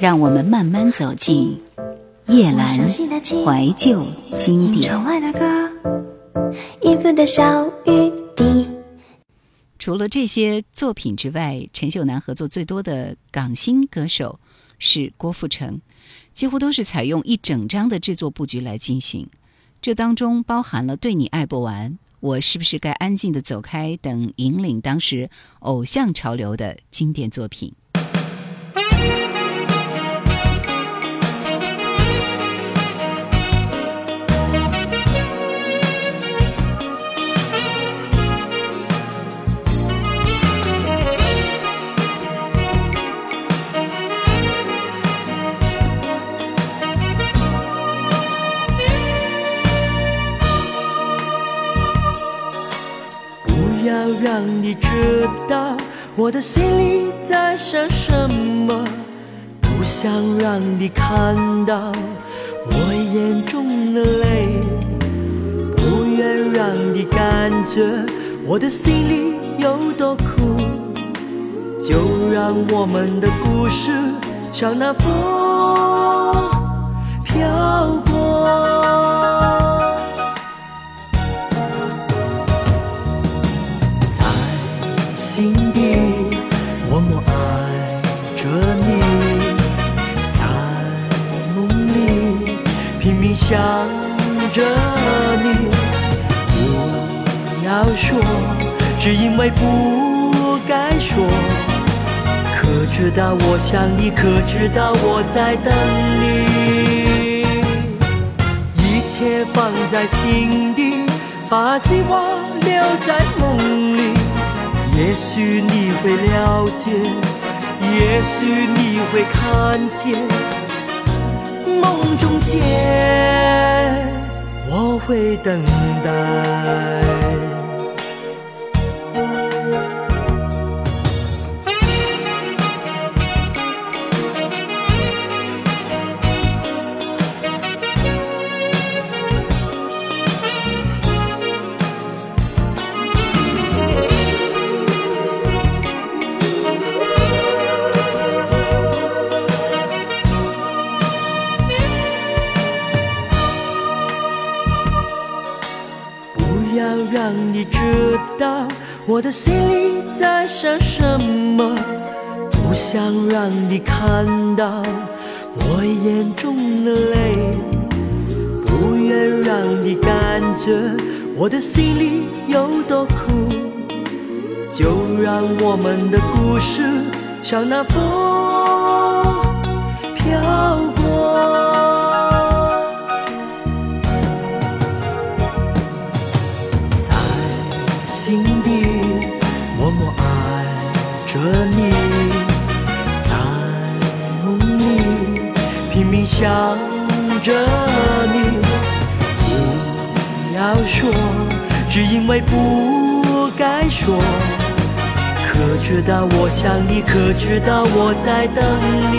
让我们慢慢走进叶阑怀旧经典。除了这些作品之外，陈秀楠合作最多的港星歌手是郭富城，几乎都是采用一整张的制作布局来进行。这当中包含了《对你爱不完》《我是不是该安静的走开》等引领当时偶像潮流的经典作品。我的心里在想什么，不想让你看到我眼中的泪，不愿让你感觉我的心里有多苦，就让我们的故事像那风飘过。想着你。不要说，只因为不该说。可知道我想你，可知道我在等你。一切放在心底，把希望留在梦里。也许你会了解，也许你会看见，梦中见，会等待。看到我眼中的泪，不愿让你感觉我的心里有多苦，就让我们的故事像那风飘想着你，不要说，只因为不该说。可知道我想你，可知道我在等你，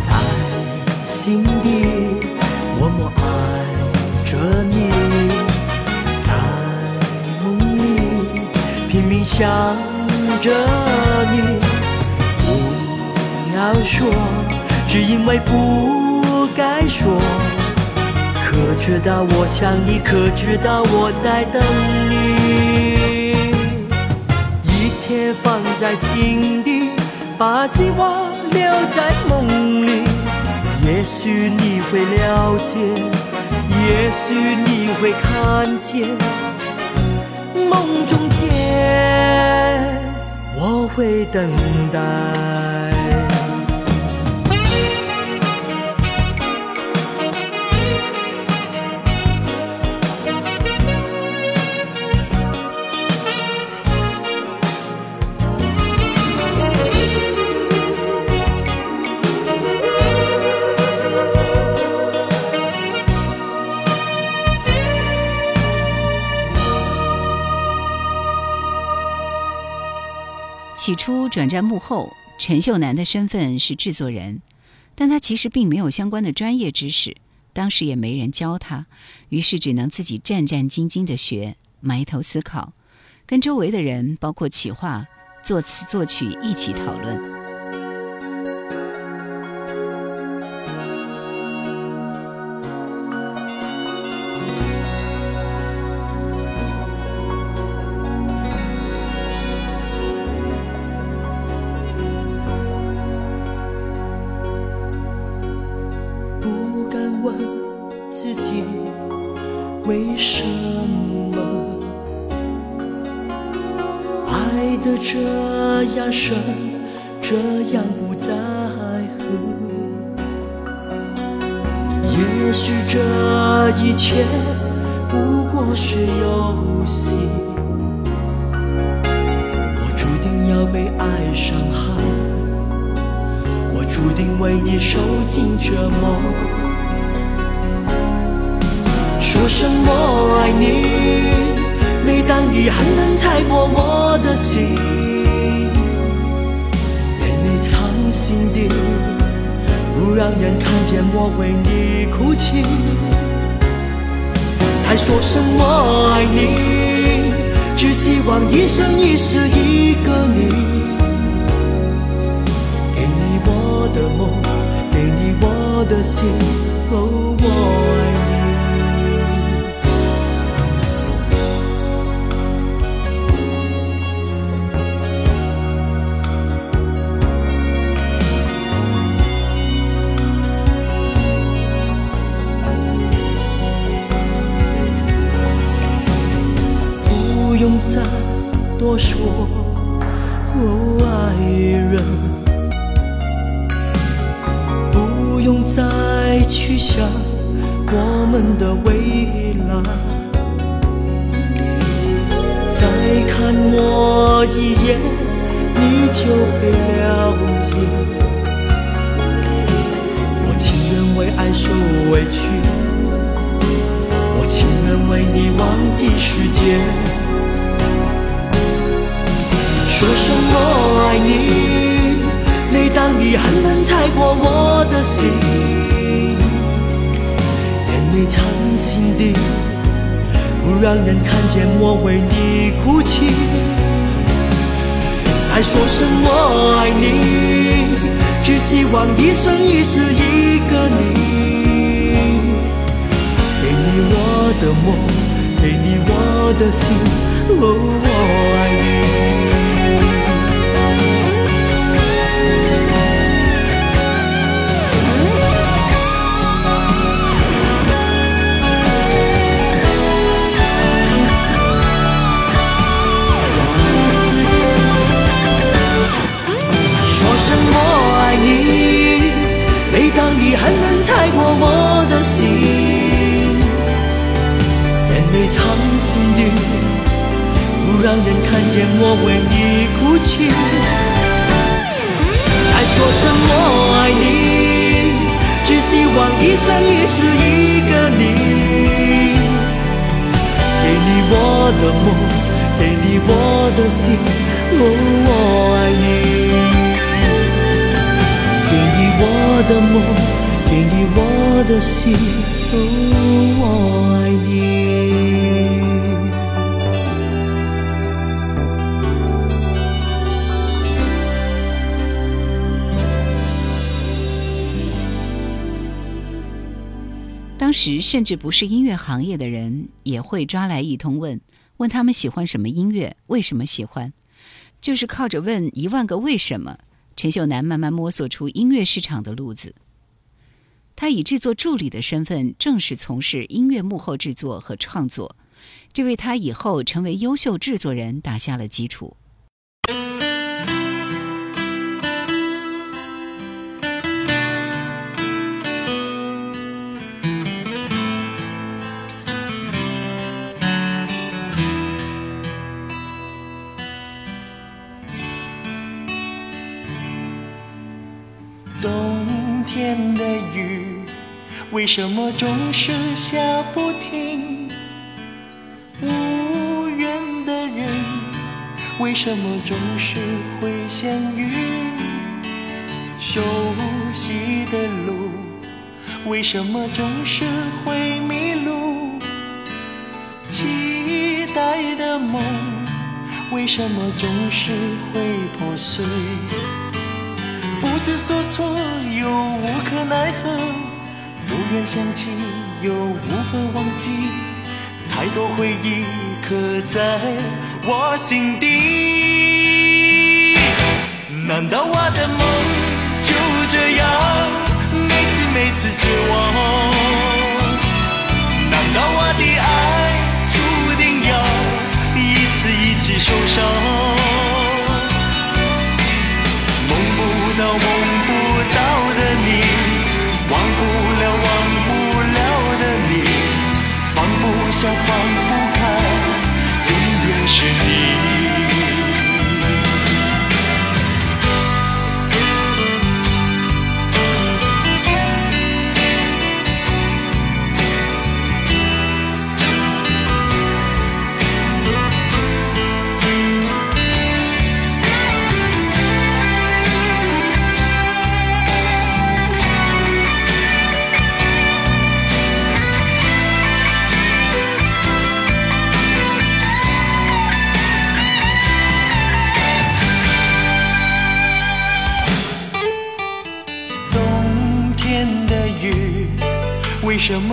在心底默默爱着你。在梦里拼命想着你，不要说，只因为不该说。可知道我想你，可知道我在等你。一切放在心底，把希望留在梦里。也许你会了解，也许你会看见。梦中见，我会等待。起初转战幕后，陈秀楠的身份是制作人，但他其实并没有相关的专业知识，当时也没人教他，于是只能自己战战兢兢地学，埋头思考，跟周围的人，包括企划、作词、作曲一起讨论。切不过是游戏，我注定要被爱伤害，我注定为你受尽折磨。说声我爱你。每当你狠狠踩过我的心，眼泪藏心底，不让人看见我为你哭泣。说声我爱你，只希望一生一世一个你，给你我的梦，给你我的心，哦，我爱你。不用再多说，哦，爱人，不用再去想我们的未来。再看我一眼，你就会了解，我情愿为爱受委屈，我情愿为你忘记时间。说声我爱你，每当你狠狠踩过我的心，眼泪藏心底，不让人看见我为你哭泣。再说声我爱你，只希望一生一世一个你，给你我的梦，给你我的心，哦，我爱你。当你狠狠踩过我的心，眼泪藏心底，不让人看见我为你哭泣。还说什么爱你，只希望一生一世一个你，给你我的梦，给你我的心，哦，我爱，你。我的梦。给你我的心，我爱你。当时甚至不是音乐行业的人，也会抓来一通问，问他们喜欢什么音乐，为什么喜欢，就是靠着问一万个为什么，陈秀楠慢慢摸索出音乐市场的路子。他以制作助理的身份正式从事音乐幕后制作和创作，这为他以后成为优秀制作人打下了基础。的雨。为什么总是下不停？无缘的人，为什么总是会相遇？熟悉的路，为什么总是会迷路？期待的梦，为什么总是会破碎？不知所措，又无可奈何。不愿想起，又无法忘记，太多回忆刻在我心底。难道我的梦就这样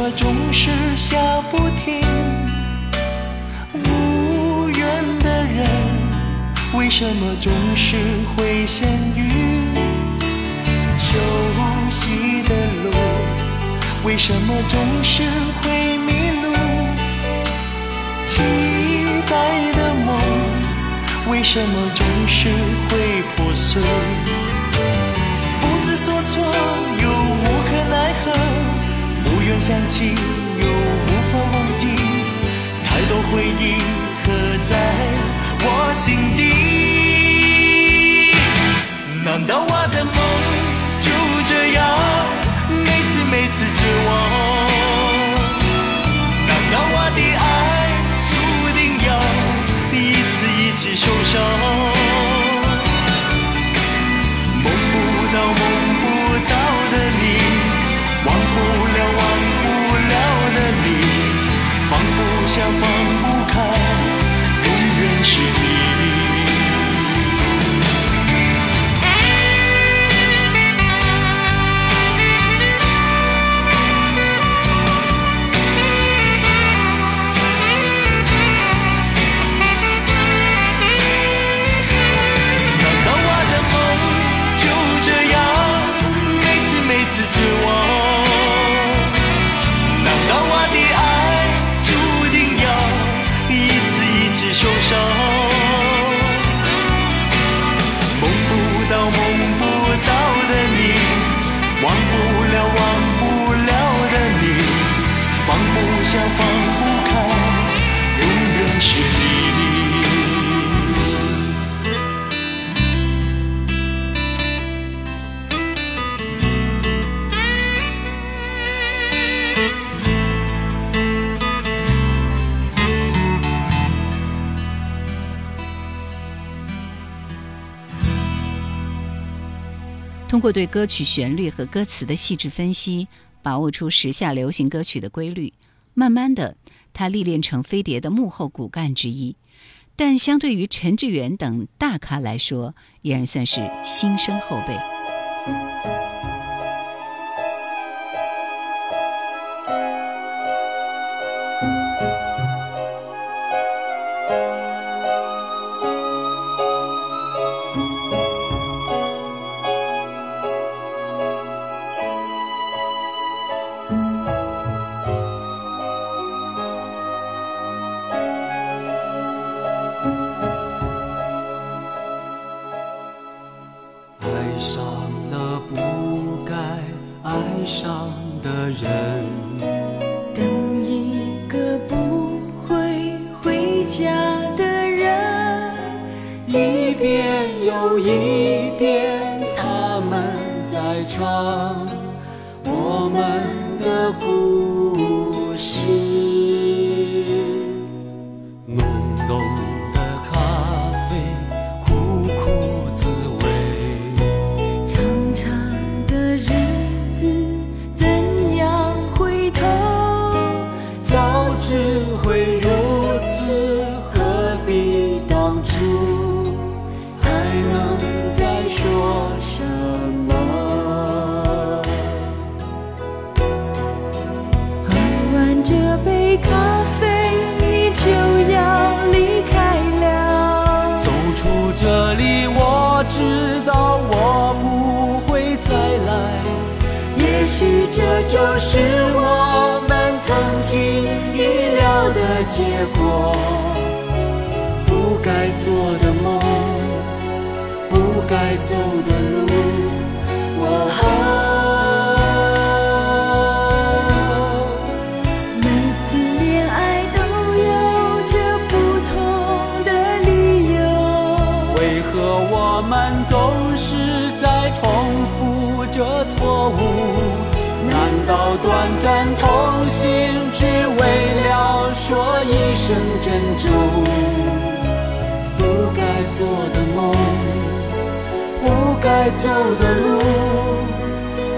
什么总是下不停？无缘的人，为什么总是会相遇？熟悉的路，为什么总是会迷路？期待的梦，为什么总是会破碎？想起，又无法忘记，太多回忆刻在我心底。难道我的梦就这样，每次每次绝望？难道我的爱注定要一次一次受伤？通过对歌曲旋律和歌词的细致分析，把握出时下流行歌曲的规律，慢慢的，他历练成飞碟的幕后骨干之一。但相对于陈志远等大咖来说，依然算是新生后辈。该做的梦，不该走的路，我每次恋爱都有着不同的理由。为何我们总是在重复着错误？难道短暂痛心只为了说一声珍重？做的梦，不该走的路，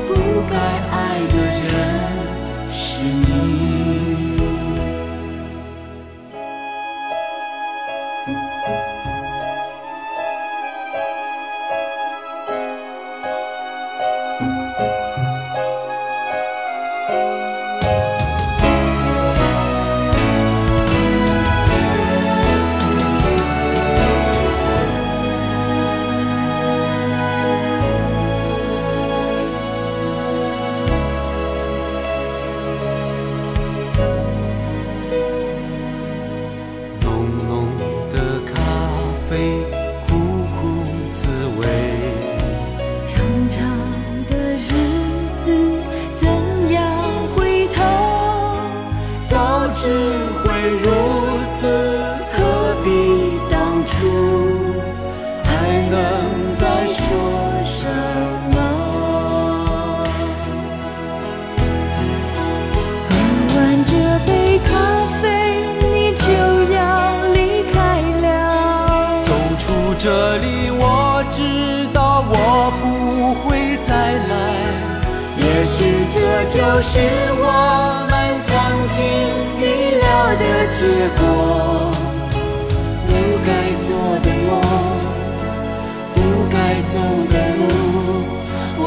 不该爱的人是你。是我们曾经预料的结果。不该做的梦，不该走的路，我。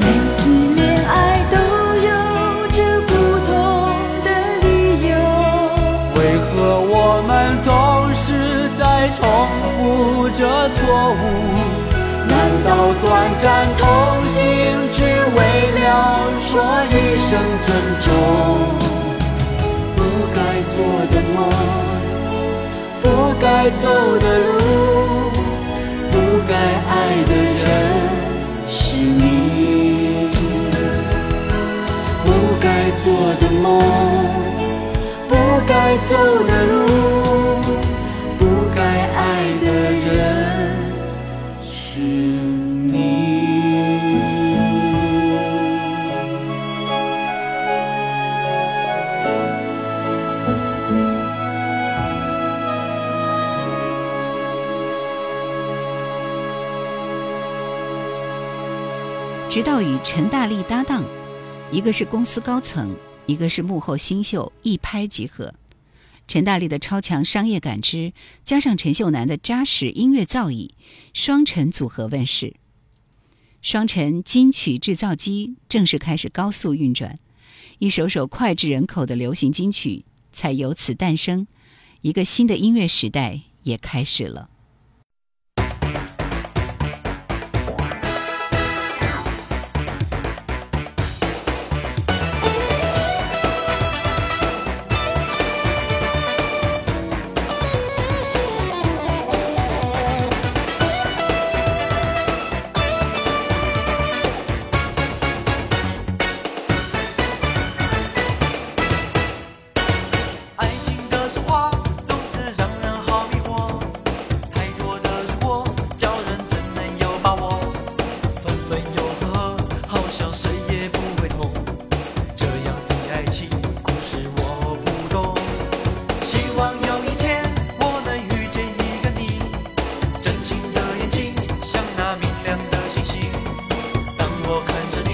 每次恋爱都有着不同的理由，为何我们总是在重复着错误？难道短暂同行只为了说一声珍重？不该做的梦，不该走的路，不该爱的人是你。不该做的梦，不该走的路，直到与陈大力搭档，一个是公司高层，一个是幕后新秀，一拍即合。陈大力的超强商业感知，加上陈秀楠的扎实音乐造诣，双陈组合问世。双陈金曲制造机正式开始高速运转，一首首脍炙人口的流行金曲才由此诞生，一个新的音乐时代也开始了。我看着